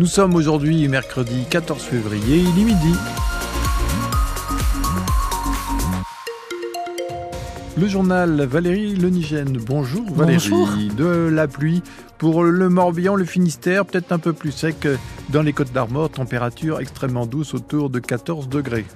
Nous sommes aujourd'hui mercredi 14 février, il est midi. Le journal Valérie Lenigène. Bonjour Valérie. Bonjour. De la pluie pour le Morbihan, le Finistère, peut-être un peu plus sec dans les Côtes d'Armor, température extrêmement douce autour de 14 degrés.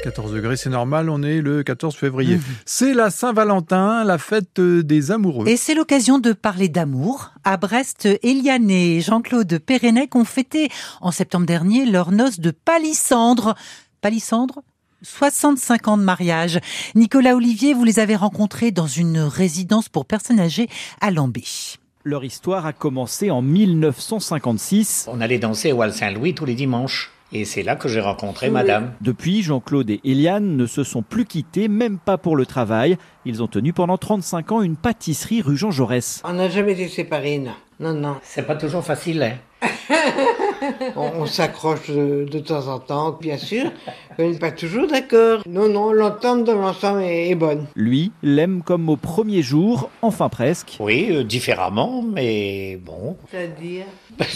14 degrés, c'est normal, on est le 14 février. Mmh. C'est la Saint-Valentin, la fête des amoureux. Et c'est l'occasion de parler d'amour. À Brest, Eliane et Jean-Claude Pérenec ont fêté en septembre dernier leur noce de palissandre. Palissandre 65 ans de mariage. Nicolas Olivier, vous les avez rencontrés dans une résidence pour personnes âgées à Lambé. Leur histoire a commencé en 1956. On allait danser au Val Saint-Louis tous les dimanches. Et c'est là que j'ai rencontré madame. Depuis, Jean-Claude et Eliane ne se sont plus quittés, même pas pour le travail. Ils ont tenu pendant 35 ans une pâtisserie rue Jean Jaurès. On n'a jamais été séparés, non. Non, non. C'est pas toujours facile, hein. On, on s'accroche de, de temps en temps, bien sûr. On n'est pas toujours d'accord. Non, non, l'entente dans l'ensemble est, est bonne. Lui l'aime comme au premier jour, enfin presque. Oui, euh, différemment, mais bon. C'est-à-dire?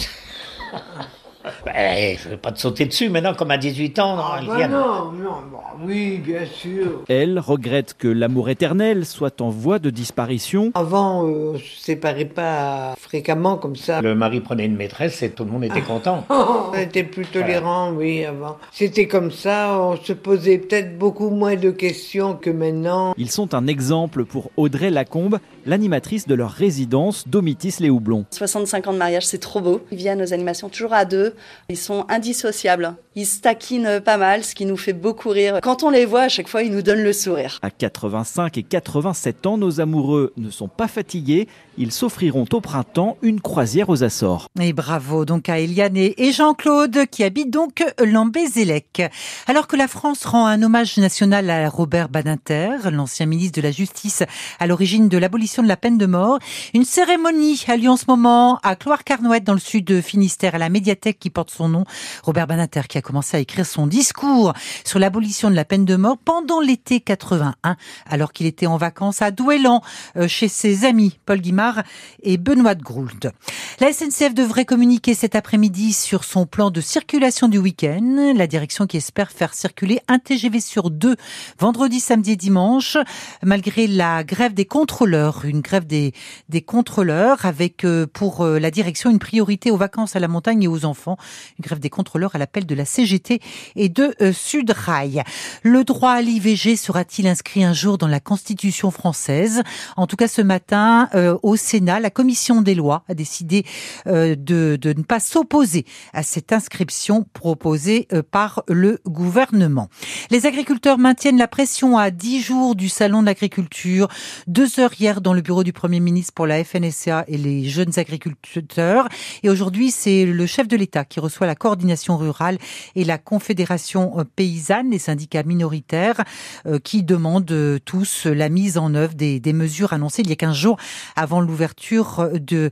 Ben, je vais pas te sauter dessus maintenant, comme à 18 ans. Ah, non, bah Eliane. non, non, bah oui, bien sûr. Elle regrette que l'amour éternel soit en voie de disparition. Avant, euh, on se séparait pas fréquemment comme ça. Le mari prenait une maîtresse et tout le monde était content. On était plus tolérants, oui, avant. C'était comme ça, on se posait peut-être beaucoup moins de questions que maintenant. Ils sont un exemple pour Audrey Lacombe, l'animatrice de leur résidence Domitis les Houblons. 65 ans de mariage, c'est trop beau. Ils viennent aux animations toujours à deux. Ils sont indissociables. Ils se taquinent pas mal, ce qui nous fait beaucoup rire. Quand on les voit, à chaque fois, ils nous donnent le sourire. À 85 et 87 ans, nos amoureux ne sont pas fatigués. Ils s'offriront au printemps une croisière aux Açores. Et bravo donc à Eliane et Jean-Claude qui habitent donc Lambé-Zélec. Alors que la France rend un hommage national à Robert Badinter, l'ancien ministre de la Justice à l'origine de l'abolition de la peine de mort, une cérémonie a lieu en ce moment à Cloire-Carnouët dans le sud de Finistère à la médiathèque qui porte son nom. Robert Badinter qui a commencé à écrire son discours sur l'abolition de la peine de mort pendant l'été 81 alors qu'il était en vacances à Douélan euh, chez ses amis Paul Guimard et Benoît de Groult. La SNCF devrait communiquer cet après-midi sur son plan de circulation du week-end. La direction qui espère faire circuler un TGV sur deux vendredi, samedi et dimanche, malgré la grève des contrôleurs, une grève des, contrôleurs avec euh, pour euh, la direction une priorité aux vacances à la montagne et aux enfants. Une grève des contrôleurs à l'appel de la CGT et de euh, Sudrail. Le droit à l'IVG sera-t-il inscrit un jour dans la Constitution française? En tout cas, ce matin, au Sénat, la commission des lois a décidé de, ne pas s'opposer à cette inscription proposée par le gouvernement. Les agriculteurs maintiennent la pression à 10 jours du salon de l'agriculture. Deux heures hier dans le bureau du Premier ministre pour la FNSEA et les jeunes agriculteurs. Et aujourd'hui, c'est le chef de l'État qui reçoit la coordination rurale et la confédération euh, paysanne, les syndicats minoritaires, euh, qui demandent euh, tous la mise en œuvre des, mesures annoncées il y a 15 jours avant l'ouverture du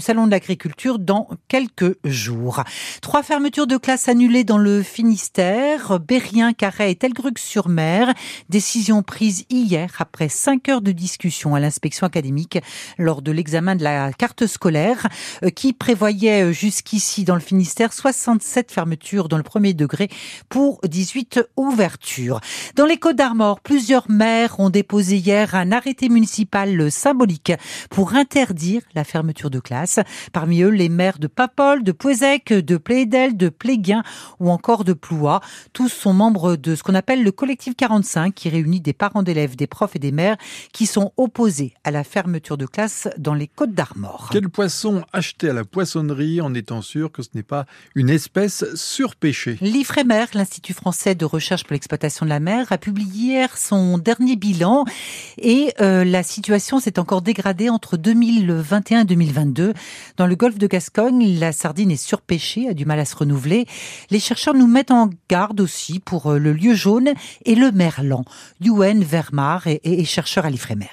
salon de l'agriculture dans quelques jours. Trois fermetures de classes annulées dans le Finistère, Bérien, Carhaix et Telgruc-sur-Mer. Décision prise hier après cinq heures de discussion à l'inspection académique lors de l'examen de la carte scolaire euh, qui prévoyait euh, jusqu'ici dans le Finistère 67 fermetures dans le premier degré pour 18 ouvertures. Dans les Côtes d'Armor, plusieurs maires ont déposé hier un arrêté municipal symbolique pour interdire la fermeture de classes. Parmi eux, les maires de Papol, de Pouézec, de Plédel, de Pléguin ou encore de Ploie. Tous sont membres de ce qu'on appelle le collectif 45 qui réunit des parents d'élèves, des profs et des maires qui sont opposés à la fermeture de classes dans les Côtes d'Armor. Quel poisson acheter à la poissonnerie en étant sûr que ce n'est pas une espèce surpêchée? L'IFREMER, l'Institut français de recherche pour l'exploitation de la mer, a publié hier son dernier bilan et euh, la situation s'est encore dégradée entre 2021 et 2022. Dans le golfe de Gascogne, la sardine est surpêchée, a du mal à se renouveler. Les chercheurs nous mettent en garde aussi pour euh, le lieu jaune et le merlan. Yuen Vermar est, est chercheur à l'IFREMER.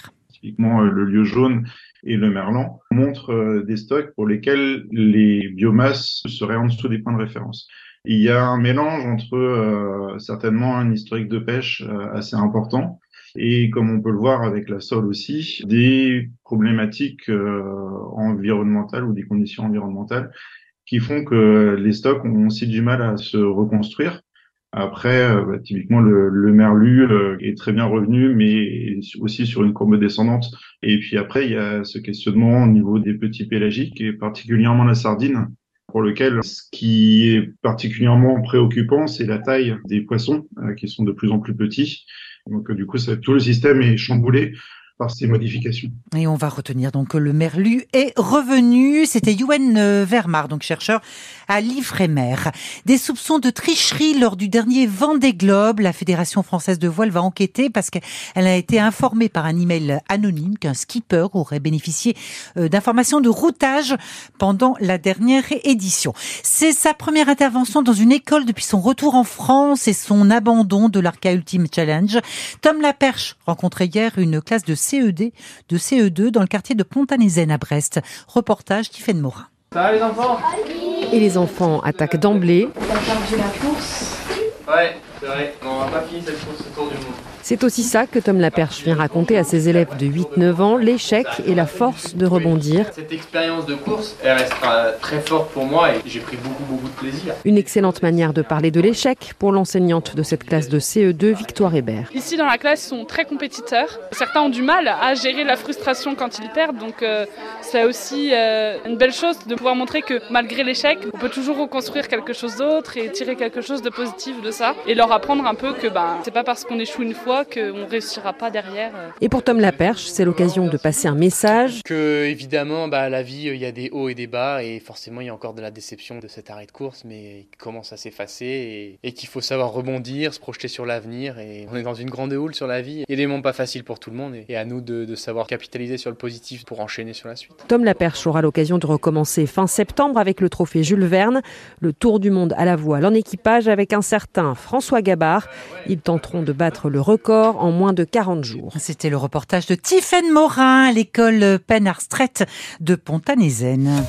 Euh, le lieu jaune et le merlan, montrent euh, des stocks pour lesquels les biomasses seraient en dessous des points de référence. Il y a un mélange entre euh, certainement un historique de pêche euh, assez important et comme on peut le voir avec la sole aussi, des problématiques euh, environnementales ou des conditions environnementales qui font que les stocks ont aussi du mal à se reconstruire. Après, euh, bah, typiquement, le, le merlu euh, est très bien revenu, mais aussi sur une courbe descendante. Et puis après, il y a ce questionnement au niveau des petits pélagiques, et particulièrement la sardine, pour lequel ce qui est particulièrement préoccupant, c'est la taille des poissons, qui sont de plus en plus petits. Donc du coup, ça, tout le système est chamboulé Et on va retenir donc que le merlu est revenu. C'était Yuen euh, Vermar, donc chercheur à l'Ifremer. Des soupçons de tricherie lors du dernier Vendée Globe. La Fédération française de voile va enquêter parce qu'elle a été informée par un email anonyme qu'un skipper aurait bénéficié euh, d'informations de routage pendant la dernière édition. C'est sa première intervention dans une école depuis son retour en France et son abandon de l'Arca Ultimate Challenge. Tom Laperche rencontrait hier une classe de CED de CE2 dans le quartier de Pontanézen à Brest. Reportage Tiffaine Morin. Ça va les enfants? Et les enfants attaquent d'emblée. Ouais, c'est vrai. On n'a pas fini cette course autour du monde. C'est aussi ça que Tom Laperche vient raconter à ses élèves de 8-9 ans, l'échec et la force de rebondir. Cette expérience de course, elle restera très forte pour moi et j'ai pris beaucoup, beaucoup de plaisir. Une excellente manière de parler de l'échec pour l'enseignante de cette classe de CE2, Victoire Hébert. Ici dans la classe, ils sont très compétiteurs. Certains ont du mal à gérer la frustration quand ils perdent, donc euh, c'est aussi euh, une belle chose de pouvoir montrer que malgré l'échec, on peut toujours reconstruire quelque chose d'autre et tirer quelque chose de positif de ça et leur apprendre un peu que ben, c'est pas parce qu'on échoue une fois qu'on ne réussira pas derrière. euh. Et pour Tom Laperche, c'est l'occasion de passer un message. Que évidemment, bah, la vie, il y a des hauts et des bas, et forcément, il y a encore de la déception de cet arrêt de course, mais il commence à s'effacer, et, et qu'il faut savoir rebondir, se projeter sur l'avenir, et on est dans une grande houle sur la vie. Il y a des moments pas faciles pour tout le monde, et, et à nous de, de savoir capitaliser sur le positif pour enchaîner sur la suite. Tom Laperche aura l'occasion de recommencer fin septembre avec le trophée Jules Verne, le Tour du monde à la voile en équipage avec un certain François Gabard. Ils tenteront de battre le record en moins de 40 jours. C'était le reportage de Tiffaine Morin à l'école Penn Arstret de Pontanézen.